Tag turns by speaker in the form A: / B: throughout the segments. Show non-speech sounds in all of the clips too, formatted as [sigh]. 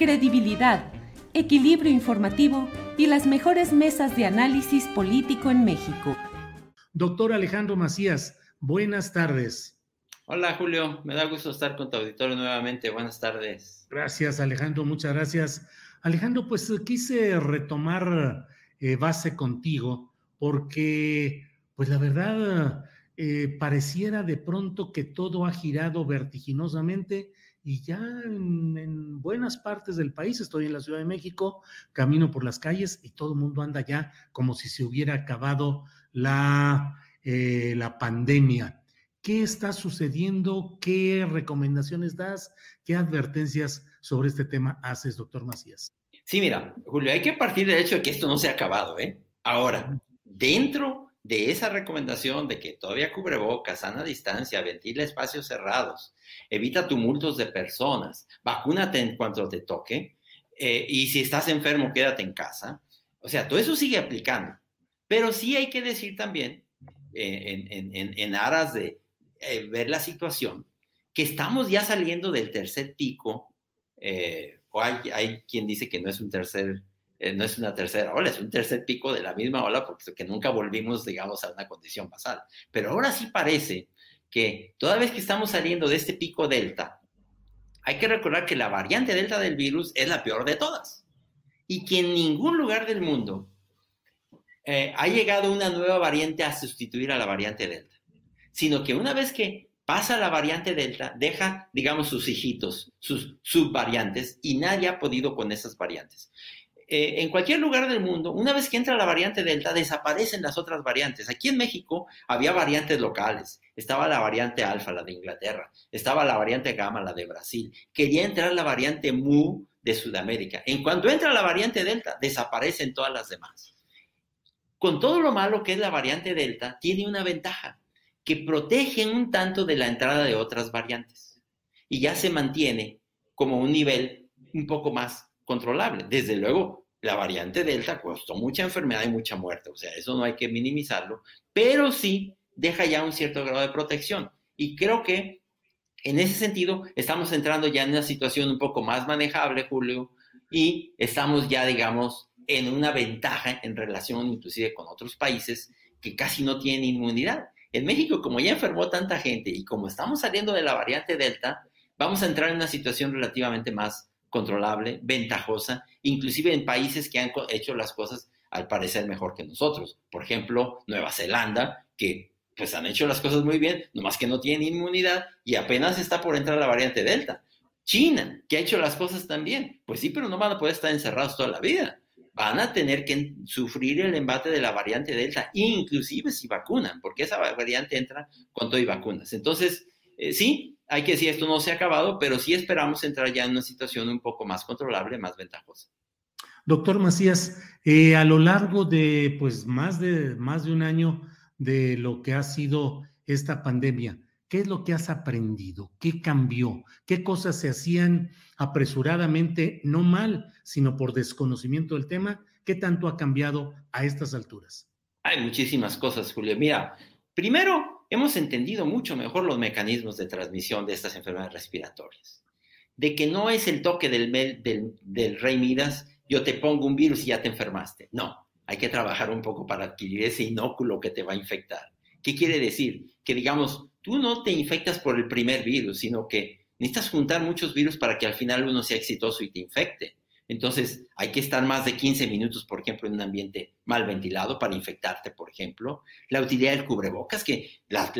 A: credibilidad, equilibrio informativo y las mejores mesas de análisis político en México.
B: Doctor Alejandro Macías, buenas tardes.
C: Hola Julio, me da gusto estar con tu auditorio nuevamente. Buenas tardes.
B: Gracias Alejandro, muchas gracias. Alejandro, pues quise retomar eh, base contigo porque, pues la verdad, eh, pareciera de pronto que todo ha girado vertiginosamente y ya en, buenas partes del país, estoy en la Ciudad de México, camino por las calles y todo el mundo anda ya como si se hubiera acabado la, eh, la pandemia. ¿Qué está sucediendo? ¿Qué recomendaciones das? ¿Qué advertencias sobre este tema haces, doctor Macías?
C: Sí, mira, Julio, hay que partir del hecho de que esto no se ha acabado, ¿eh? Ahora, dentro de esa recomendación de que todavía cubre boca, sana distancia, ventila espacios cerrados, evita tumultos de personas, vacúnate en cuanto te toque, eh, y si estás enfermo, quédate en casa. O sea, todo eso sigue aplicando. Pero sí hay que decir también, eh, en, aras de eh, ver la situación, que estamos ya saliendo del tercer pico, o hay, hay quien dice que no es un tercer eh, no es una tercera ola, es un tercer pico de la misma ola porque nunca volvimos, digamos, a una condición basal. Pero ahora sí parece que toda vez que estamos saliendo de este pico delta, hay que recordar que la variante delta del virus es la peor de todas y que en ningún lugar del mundo eh, ha llegado una nueva variante a sustituir a la variante delta, sino que una vez que pasa la variante delta, deja, digamos, sus hijitos, sus subvariantes, y nadie ha podido con esas variantes. Eh, en cualquier lugar del mundo, una vez que entra la variante Delta, desaparecen las otras variantes. Aquí en México había variantes locales. Estaba la variante Alfa, la de Inglaterra. Estaba la variante Gamma, la de Brasil. Quería entrar la variante Mu de Sudamérica. En cuanto entra la variante Delta, desaparecen todas las demás. Con todo lo malo que es la variante Delta, tiene una ventaja, que protege un tanto de la entrada de otras variantes. Y ya se mantiene como un nivel un poco más controlable. Desde luego, la variante Delta costó mucha enfermedad y mucha muerte, o sea, eso no hay que minimizarlo, pero sí deja ya un cierto grado de protección. Y creo que en ese sentido estamos entrando ya en una situación un poco más manejable, Julio, y estamos ya, digamos, en una ventaja en relación inclusive con otros países que casi no tienen inmunidad. En México, como ya enfermó tanta gente y como estamos saliendo de la variante Delta, vamos a entrar en una situación relativamente más controlable, ventajosa, inclusive en países que han hecho las cosas al parecer mejor que nosotros. Por ejemplo, Nueva Zelanda, que pues han hecho las cosas muy bien, nomás que no tienen inmunidad y apenas está por entrar la variante Delta. China, que ha hecho las cosas también. Pues sí, pero no van a poder estar encerrados toda la vida. Van a tener que sufrir el embate de la variante Delta, inclusive si vacunan, porque esa variante entra con todo y vacunas. Entonces, eh, sí, hay que decir, esto no se ha acabado, pero sí esperamos entrar ya en una situación un poco más controlable, más ventajosa.
B: Doctor Macías, eh, a lo largo de pues más de más de un año de lo que ha sido esta pandemia, ¿qué es lo que has aprendido? ¿Qué cambió? ¿Qué cosas se hacían apresuradamente, no mal, sino por desconocimiento del tema? ¿Qué tanto ha cambiado a estas alturas?
C: Hay muchísimas cosas, Julio. Mira, primero, hemos entendido mucho mejor los mecanismos de transmisión de estas enfermedades respiratorias. de que no es el toque del, rey Midas, yo te pongo un virus y ya te enfermaste. No, hay que trabajar un poco para adquirir ese inóculo que te va a infectar. ¿Qué quiere decir? Que digamos, tú no te infectas por el primer virus, sino que necesitas juntar muchos virus para que al final uno sea exitoso y te infecte. Entonces, hay que estar más de 15 minutos, por ejemplo, en un ambiente mal ventilado para infectarte, por ejemplo. La utilidad del cubrebocas, que la,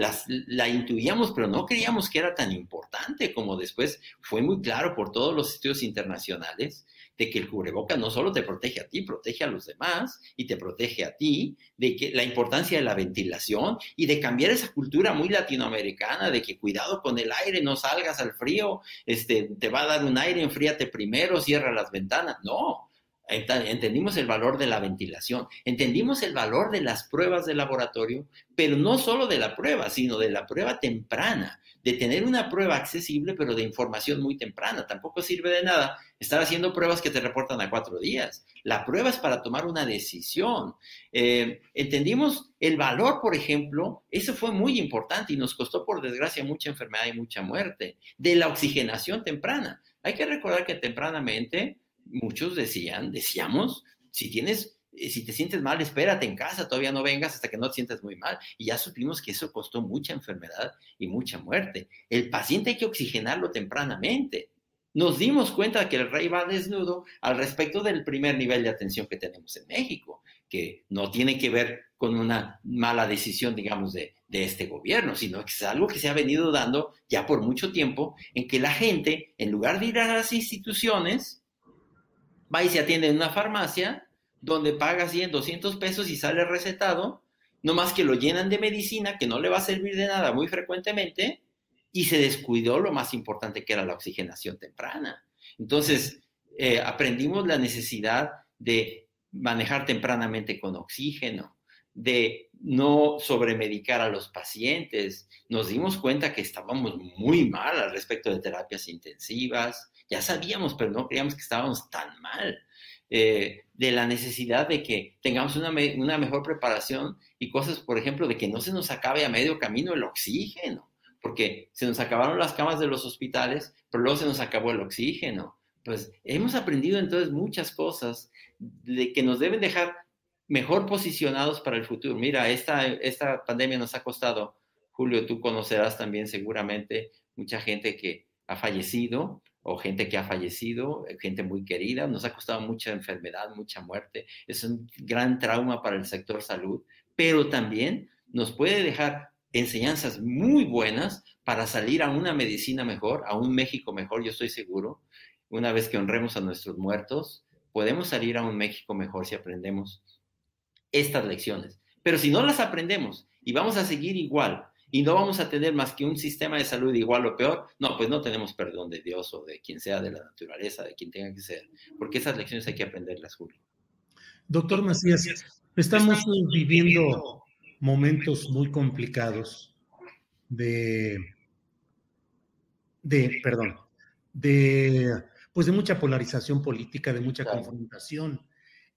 C: la, intuíamos, pero no creíamos que era tan importante como después fue muy claro por todos los estudios internacionales de que el cubreboca no solo te protege a ti, protege a los demás y te protege a ti, de que la importancia de la ventilación y de cambiar esa cultura muy latinoamericana de que cuidado con el aire, no salgas al frío, este, te va a dar un aire, enfríate primero, cierra las ventanas. No, entendimos el valor de la ventilación, entendimos el valor de las pruebas de laboratorio, pero no solo de la prueba, sino de la prueba temprana, de tener una prueba accesible, pero de información muy temprana. Tampoco sirve de nada estar haciendo pruebas que te reportan a cuatro días. La prueba es para tomar una decisión. Eh, entendimos el valor, por ejemplo, eso fue muy importante y nos costó, por desgracia, mucha enfermedad y mucha muerte, de la oxigenación temprana. Hay que recordar que tempranamente muchos decían, decíamos, si tienes, eh, si te sientes mal, espérate en casa, todavía no vengas hasta que no te sientas muy mal. Y ya supimos que eso costó mucha enfermedad y mucha muerte. El paciente hay que oxigenarlo tempranamente. Nos dimos cuenta que el rey va desnudo al respecto del primer nivel de atención que tenemos en México, que no tiene que ver con una mala decisión, digamos, de, de este gobierno, sino que es algo que se ha venido dando ya por mucho tiempo, en que la gente, en lugar de ir a las instituciones, va y se atiende en una farmacia donde paga 100, 200 pesos y sale recetado, no más que lo llenan de medicina que no le va a servir de nada muy frecuentemente y se descuidó lo más importante que era la oxigenación temprana. Entonces, eh, aprendimos la necesidad de manejar tempranamente con oxígeno, de no sobremedicar a los pacientes. Nos dimos cuenta que estábamos muy mal al respecto de terapias intensivas, ya sabíamos, pero no creíamos que estábamos tan mal. Eh, de la necesidad de que tengamos una, una, mejor preparación y cosas, por ejemplo, de que no se nos acabe a medio camino el oxígeno, porque se nos acabaron las camas de los hospitales, pero luego se nos acabó el oxígeno. Pues hemos aprendido entonces muchas cosas de que nos deben dejar mejor posicionados para el futuro. Mira, esta, esta pandemia nos ha costado, Julio, tú conocerás también seguramente mucha gente que ha fallecido, o gente que ha fallecido, eh, gente muy querida, nos ha costado mucha enfermedad, mucha muerte, es un gran trauma para el sector salud, pero también nos puede dejar enseñanzas muy buenas para salir a una medicina mejor, a un México mejor, yo estoy seguro. Una vez que honremos a nuestros muertos, podemos salir a un México mejor si aprendemos estas lecciones. Pero si no las aprendemos y vamos a seguir igual y no vamos a tener más que un sistema de salud igual o peor, no, pues no tenemos perdón de Dios o de quien sea, de la naturaleza, de quien tenga que ser, porque esas lecciones hay que aprenderlas, Julio.
B: Doctor Macías, estamos viviendo momentos muy complicados de, de, perdón, de, pues de mucha polarización política, de mucha confrontación.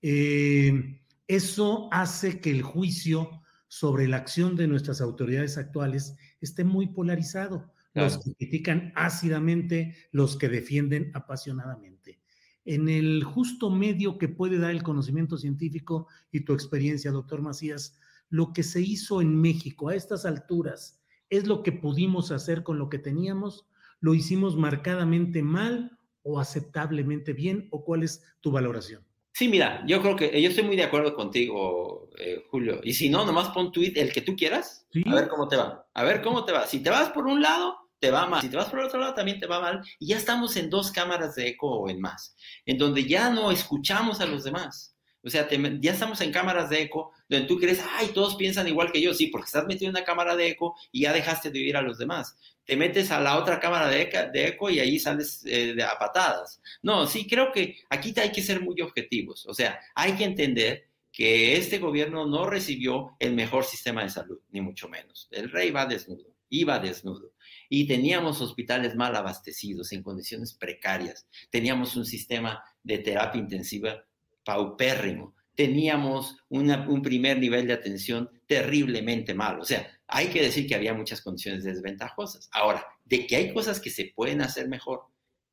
B: Eh, eso hace que el juicio sobre la acción de nuestras autoridades actuales esté muy polarizado. Los que critican ácidamente, los que defienden apasionadamente. En el justo medio que puede dar el conocimiento científico y tu experiencia, doctor Macías, lo que se hizo en México a estas alturas es lo que pudimos hacer con lo que teníamos, lo hicimos marcadamente mal o aceptablemente bien, o cuál es tu valoración.
C: Sí, mira, yo creo que yo estoy muy de acuerdo contigo, eh, Julio. Y si no, nomás pon tweet el que tú quieras, a ver cómo te va. A ver cómo te va. Si te vas por un lado, te va mal. Si te vas por el otro lado, también te va mal. Y ya estamos en dos cámaras de eco o en más, en donde ya no escuchamos a los demás. O sea, ya estamos en cámaras de eco, donde tú crees, ay, todos piensan igual que yo. Sí, porque estás metido en una cámara de eco y ya dejaste de oír a los demás te metes a la otra cámara de, eco y ahí sales eh, de, a patadas. No, sí, creo que aquí hay que ser muy objetivos. O sea, hay que entender que este gobierno no recibió el mejor sistema de salud, ni mucho menos. El rey va desnudo, iba desnudo. Y teníamos hospitales mal abastecidos, en condiciones precarias. Teníamos un sistema de terapia intensiva paupérrimo. Teníamos un primer nivel de atención terriblemente malo. O sea, hay que decir que había muchas condiciones desventajosas. Ahora, de que hay cosas que se pueden hacer mejor,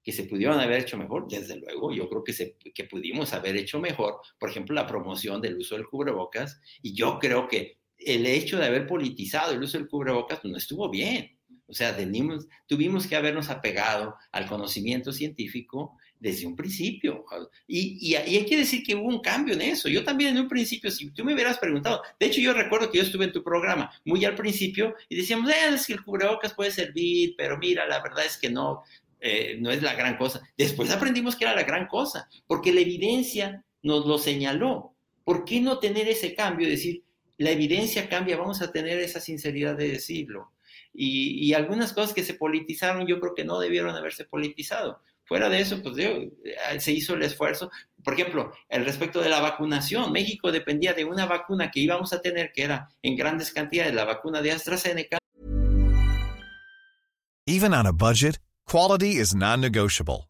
C: que se pudieron haber hecho mejor, desde luego, yo creo que, se, que pudimos haber hecho mejor, por ejemplo, la promoción del uso del cubrebocas, y yo creo que el hecho de haber politizado el uso del cubrebocas no estuvo bien. O sea, tenimos, tuvimos que habernos apegado al conocimiento científico desde un principio. Y, y, hay que decir que hubo un cambio en eso. Yo también en un principio, si tú me hubieras preguntado, de hecho yo recuerdo que yo estuve en tu programa muy al principio y decíamos, eh, es que el cubrebocas puede servir, pero mira, la verdad es que no, eh, no es la gran cosa. Después aprendimos que era la gran cosa, porque la evidencia nos lo señaló. ¿Por qué no tener ese cambio? Decir, la evidencia cambia, vamos a tener esa sinceridad de decirlo. Y, algunas cosas que se politizaron yo creo que no debieron haberse politizado. Fuera de eso, pues eh, se hizo el esfuerzo. Por ejemplo, el respecto de la vacunación, México dependía de una vacuna que íbamos a tener, que era en grandes cantidades la vacuna de AstraZeneca.
D: Even on a budget, quality is non-negotiable.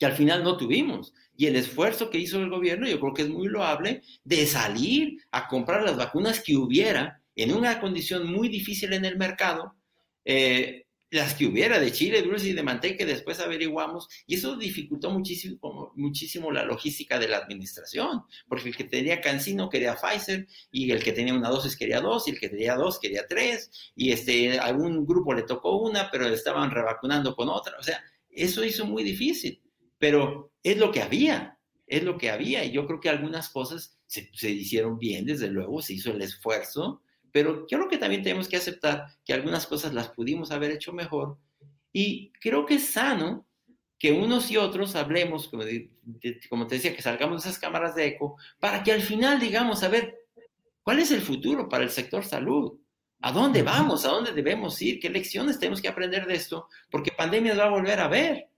C: Que al final no tuvimos. Y el esfuerzo que hizo el gobierno, yo creo que es muy loable, de salir a comprar las vacunas que hubiera en una condición muy difícil en el mercado, eh, las que hubiera de chile, dulce y de manteca que después averiguamos, y eso dificultó muchísimo, muchísimo la logística de la administración, porque el que tenía Cancino quería Pfizer, y el que tenía una dosis quería dos, y el que tenía dos quería tres, y este, algún grupo le tocó una, pero estaban revacunando con otra, o sea, eso hizo muy difícil, pero es lo que había, es lo que había, y yo creo que algunas cosas se, se hicieron bien, desde luego, se hizo el esfuerzo, pero creo que también tenemos que aceptar que algunas cosas las pudimos haber hecho mejor y creo que es sano que unos y otros hablemos, como, te decía, que salgamos de esas cámaras de eco, para que al final digamos, a ver, ¿cuál es el futuro para el sector salud? ¿A dónde vamos? ¿A dónde debemos ir? ¿Qué lecciones tenemos que aprender de esto? Porque pandemia va a volver a ver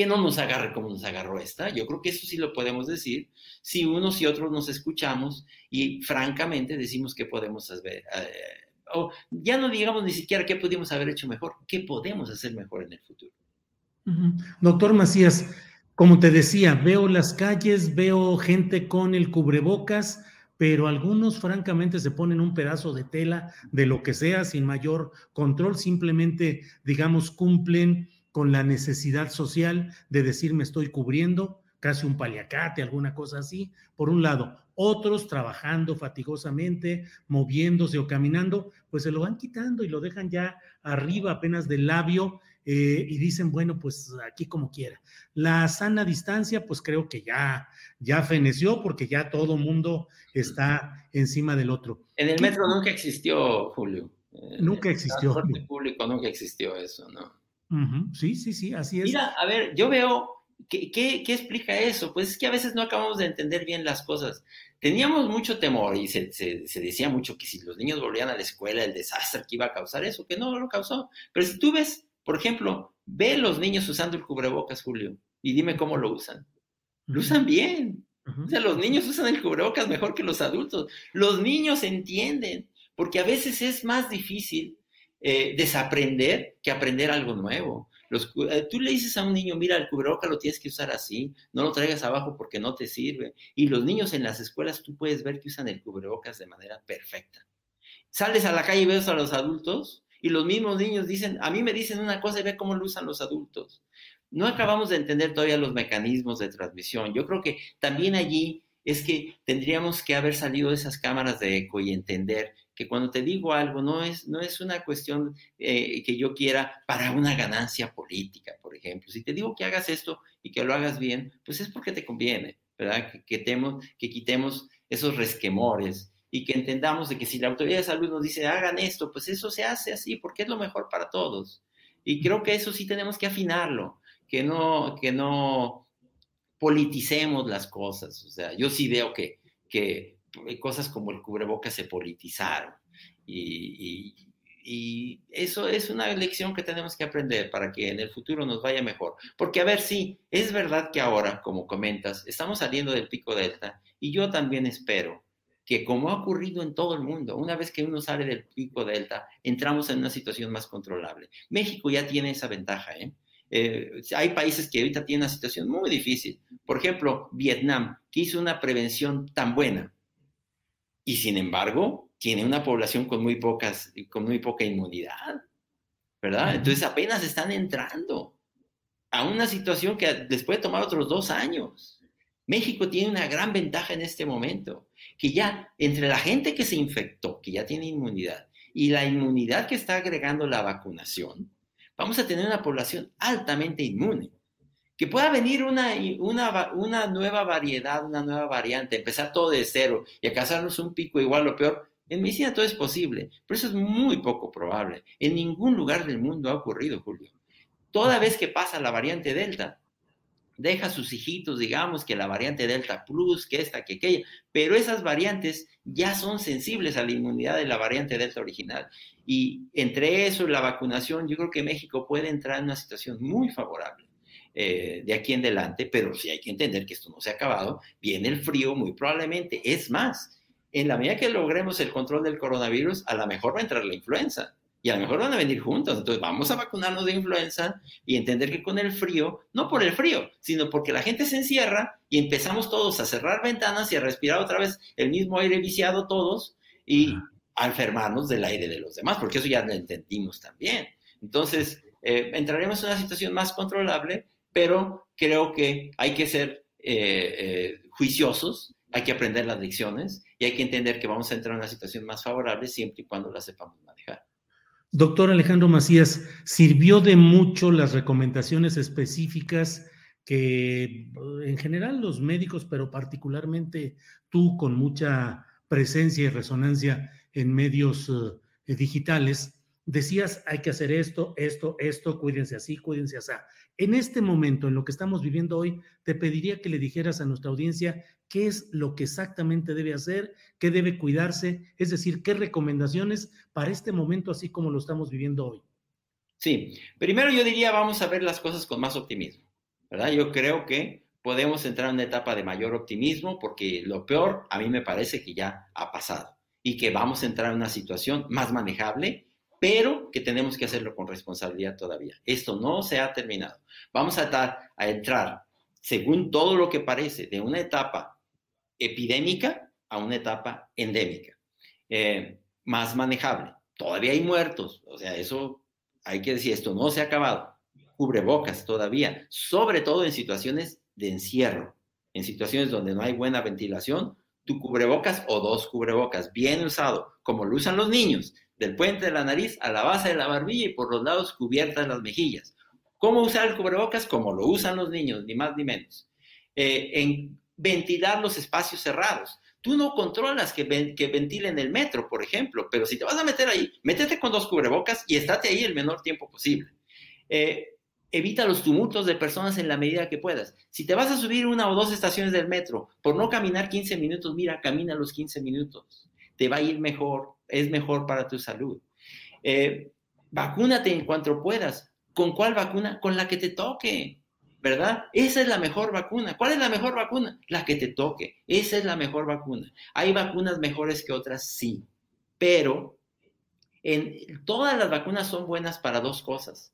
C: que no nos agarre como nos agarró esta. Yo creo que eso sí lo podemos decir si unos y otros nos escuchamos y francamente decimos que podemos hacer, eh, o ya no digamos ni siquiera qué pudimos haber hecho mejor, qué podemos hacer mejor en el futuro.
B: Doctor Macías, como te decía, veo las calles, veo gente con el cubrebocas, pero algunos francamente se ponen un pedazo de tela de lo que sea sin mayor control, simplemente, digamos, cumplen con la necesidad social de decir me estoy cubriendo, casi un paliacate, alguna cosa así, por un lado. Otros trabajando fatigosamente, moviéndose o caminando, pues se lo van quitando y lo dejan ya arriba apenas del labio eh, y dicen, bueno, pues aquí como quiera. La sana distancia, pues creo que ya, ya feneció porque ya todo mundo está encima del otro.
C: En el metro nunca existió, Julio.
B: Nunca existió.
C: En el público nunca existió eso, ¿no?
B: Sí, sí, sí, así es.
C: Mira, a ver, yo veo, ¿qué, qué, explica eso? Pues es que a veces no acabamos de entender bien las cosas. Teníamos mucho temor y se, se, decía mucho que si los niños volvían a la escuela, el desastre que iba a causar eso, que no lo causó. Pero si tú ves, por ejemplo, ve los niños usando el cubrebocas, Julio, y dime cómo lo usan. Lo usan bien. O sea, los niños usan el cubrebocas mejor que los adultos. Los niños entienden, porque a veces es más difícil eh, desaprender que aprender algo nuevo. Los, eh, tú le dices a un niño, mira, el cubrebocas lo tienes que usar así, no lo traigas abajo porque no te sirve. Y los niños en las escuelas, tú puedes ver que usan el cubrebocas de manera perfecta. Sales a la calle y ves a los adultos y los mismos niños dicen, a mí me dicen una cosa y ve cómo lo usan los adultos. No acabamos de entender todavía los mecanismos de transmisión. Yo creo que también allí es que tendríamos que haber salido de esas cámaras de eco y entender que cuando te digo algo no es, no es una cuestión eh, que yo quiera para una ganancia política, por ejemplo. Si te digo que hagas esto y que lo hagas bien, pues es porque te conviene, ¿verdad? Que, que quitemos esos resquemores y que entendamos de que si la autoridad de salud nos dice hagan esto, pues eso se hace así porque es lo mejor para todos. Y creo que eso sí tenemos que afinarlo, que no, que no politicemos las cosas. O sea, yo sí veo que, que cosas como el cubreboca se politizaron. Y, y, eso es una lección que tenemos que aprender para que en el futuro nos vaya mejor. Porque, a ver, sí, es verdad que ahora, como comentas, estamos saliendo del pico delta y yo también espero que como ha ocurrido en todo el mundo, una vez que uno sale del pico delta, entramos en una situación más controlable. México ya tiene esa ventaja, ¿eh? Eh, hay países que ahorita tienen una situación muy difícil. Por ejemplo, Vietnam, que hizo una prevención tan buena y sin embargo tiene una población con muy, pocas, con muy poca inmunidad, ¿verdad? Entonces apenas están entrando a una situación que les puede tomar otros dos años. México tiene una gran ventaja en este momento, que ya entre la gente que se infectó, que ya tiene inmunidad, y la inmunidad que está agregando la vacunación, vamos a tener una población altamente inmune. Que pueda venir una, una, una nueva variedad, una nueva variante, empezar todo de cero y alcanzarnos un pico igual o peor, en medicina todo es posible, pero eso es muy poco probable. En ningún lugar del mundo ha ocurrido, Julio. Toda vez que pasa la variante Delta, deja sus hijitos, digamos, que la variante Delta Plus, que esta, que aquella, pero esas variantes ya son sensibles a la inmunidad de la variante Delta original. Y entre eso la vacunación, yo creo que México puede entrar en una situación muy favorable. Eh, de aquí en adelante, pero sí hay que entender que esto no se ha acabado, viene el frío muy probablemente, es más, en la medida que logremos el control del coronavirus, a lo mejor va a entrar la influenza, y a lo mejor van a venir juntos. Entonces vamos a vacunarnos de influenza y entender que con el frío, no por el frío, sino porque la gente se encierra y empezamos todos a cerrar ventanas y a respirar otra vez el mismo aire viciado todos y a enfermarnos del aire de los demás, porque eso ya lo entendimos también. Entonces, eh, entraremos en una situación más controlable, pero creo que hay que ser eh, eh, juiciosos, hay que aprender las lecciones y hay que entender que vamos a entrar en una situación más favorable siempre y cuando la sepamos manejar.
B: Doctor Alejandro Macías, ¿sirvió de mucho las recomendaciones específicas que en general los médicos, pero particularmente tú con mucha presencia y resonancia en medios eh, digitales, decías hay que hacer esto, esto, esto, cuídense así, cuídense así. En este momento, en lo que estamos viviendo hoy, te pediría que le dijeras a nuestra audiencia qué es lo que exactamente debe hacer, qué debe cuidarse, es decir, qué recomendaciones para este momento así como lo estamos viviendo hoy.
C: Sí, primero yo diría vamos a ver las cosas con más optimismo, ¿verdad? Yo creo que podemos entrar en una etapa de mayor optimismo porque lo peor a mí me parece que ya ha pasado y que vamos a entrar en una situación más manejable pero que tenemos que hacerlo con responsabilidad todavía. Esto no se ha terminado. Vamos a, a entrar, según todo lo que parece, de una etapa epidémica a una etapa endémica, eh, más manejable. Todavía hay muertos, o sea, eso hay que decir, esto no se ha acabado. Cubrebocas todavía, sobre todo en situaciones de encierro, en situaciones donde no hay buena ventilación, tu cubrebocas o dos cubrebocas bien usado, como lo usan los niños, del puente de la nariz a la base de la barbilla y por los lados cubiertas las mejillas. ¿Cómo usar el cubrebocas? Como lo usan los niños, ni más ni menos. Eh, en ventilar los espacios cerrados. Tú no controlas que, ventilen el metro, por ejemplo, pero si te vas a meter ahí, métete con dos cubrebocas y estate ahí el menor tiempo posible. Eh, evita los tumultos de personas en la medida que puedas. Si te vas a subir una o dos estaciones del metro por no caminar 15 minutos, mira, camina los 15 minutos. Te va a ir mejor, es mejor para tu salud. Eh, vacúnate en cuanto puedas. ¿Con cuál vacuna? Con la que te toque, ¿verdad? Esa es la mejor vacuna. ¿Cuál es la mejor vacuna? La que te toque. Esa es la mejor vacuna. ¿Hay vacunas mejores que otras? Sí. Pero en, todas las vacunas son buenas para dos cosas.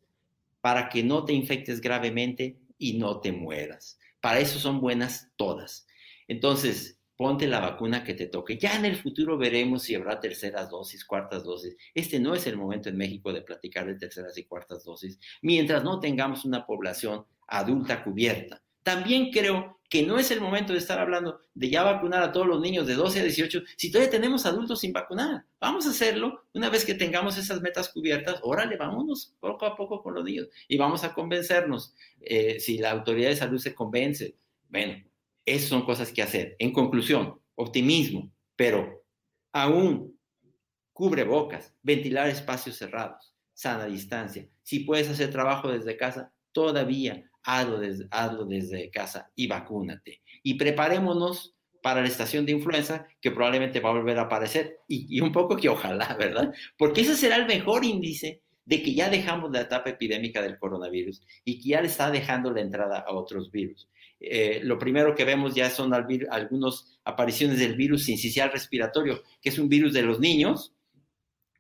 C: Para que no te infectes gravemente y no te mueras. Para eso son buenas todas. Entonces, ponte la vacuna que te toque. Ya en el futuro veremos si habrá terceras dosis, cuartas dosis. Este no es el momento en México de platicar de terceras y cuartas dosis, mientras no tengamos una población adulta cubierta. También creo que no es el momento de estar hablando de ya vacunar a todos los niños de 12 a 18, si todavía tenemos adultos sin vacunar. Vamos a hacerlo una vez que tengamos esas metas cubiertas, órale, vámonos poco a poco con los niños y vamos a convencernos. Eh, si la autoridad de salud se convence, bueno, esas son cosas que hacer. En conclusión, optimismo, pero aún cubre bocas, ventilar espacios cerrados, sana distancia. Si puedes hacer trabajo desde casa, todavía hazlo desde, hazlo desde casa y vacúnate. Y preparémonos para la estación de influenza que probablemente va a volver a aparecer y, un poco que ojalá, [laughs] ¿verdad? Porque ese será el mejor índice de que ya dejamos la etapa epidémica del coronavirus y que ya le está dejando la entrada a otros virus. Eh, lo primero que vemos ya son algunas apariciones del virus sincicial respiratorio, que es un virus de los niños,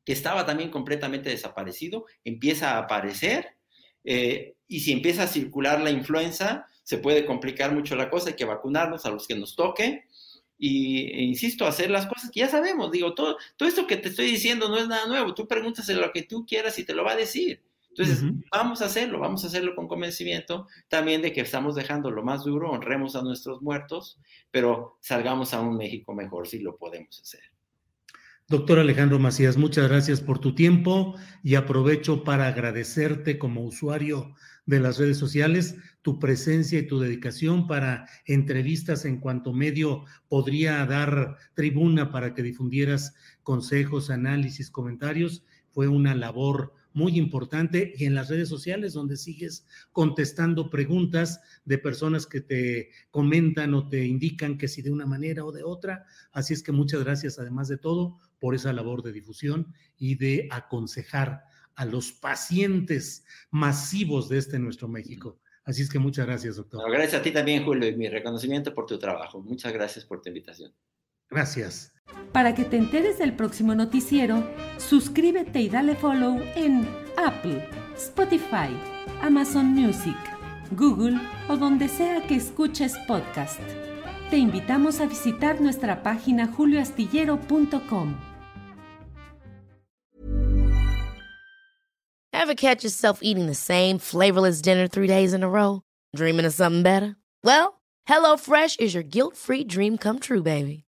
C: que estaba también completamente desaparecido, empieza a aparecer eh, y si empieza a circular la influenza, se puede complicar mucho la cosa, hay que vacunarnos a los que nos toque. Y e insisto, hacer las cosas que ya sabemos. Digo, todo, todo esto que te estoy diciendo no es nada nuevo. Tú preguntas lo que tú quieras y te lo va a decir. Entonces, vamos a hacerlo, vamos a hacerlo con convencimiento también de que estamos dejando lo más duro, honremos a nuestros muertos, pero salgamos a un México mejor si lo podemos hacer.
B: Doctor Alejandro Macías, muchas gracias por tu tiempo y aprovecho para agradecerte como usuario de las redes sociales tu presencia y tu dedicación para entrevistas en cuanto medio podría dar tribuna para que difundieras consejos, análisis, comentarios. Fue una labor muy importante y en las redes sociales donde sigues contestando preguntas de personas que te comentan o te indican que si de una manera o de otra. Así es que muchas gracias además de todo por esa labor de difusión y de aconsejar a los pacientes masivos de este nuestro México. Así es que muchas gracias, doctor.
C: gracias a ti también, Julio, y mi reconocimiento por tu trabajo. Muchas gracias por tu invitación.
B: Gracias.
A: Para que te enteres del próximo noticiero, suscríbete y dale follow en Apple, Spotify, Amazon Music, Google o donde sea que escuches podcast. Te invitamos a visitar nuestra página julioastillero.com.
E: Ever catch yourself eating the same flavorless dinner three days in a row? Dreaming of something better? Well, HelloFresh is your guilt-free dream come true, baby.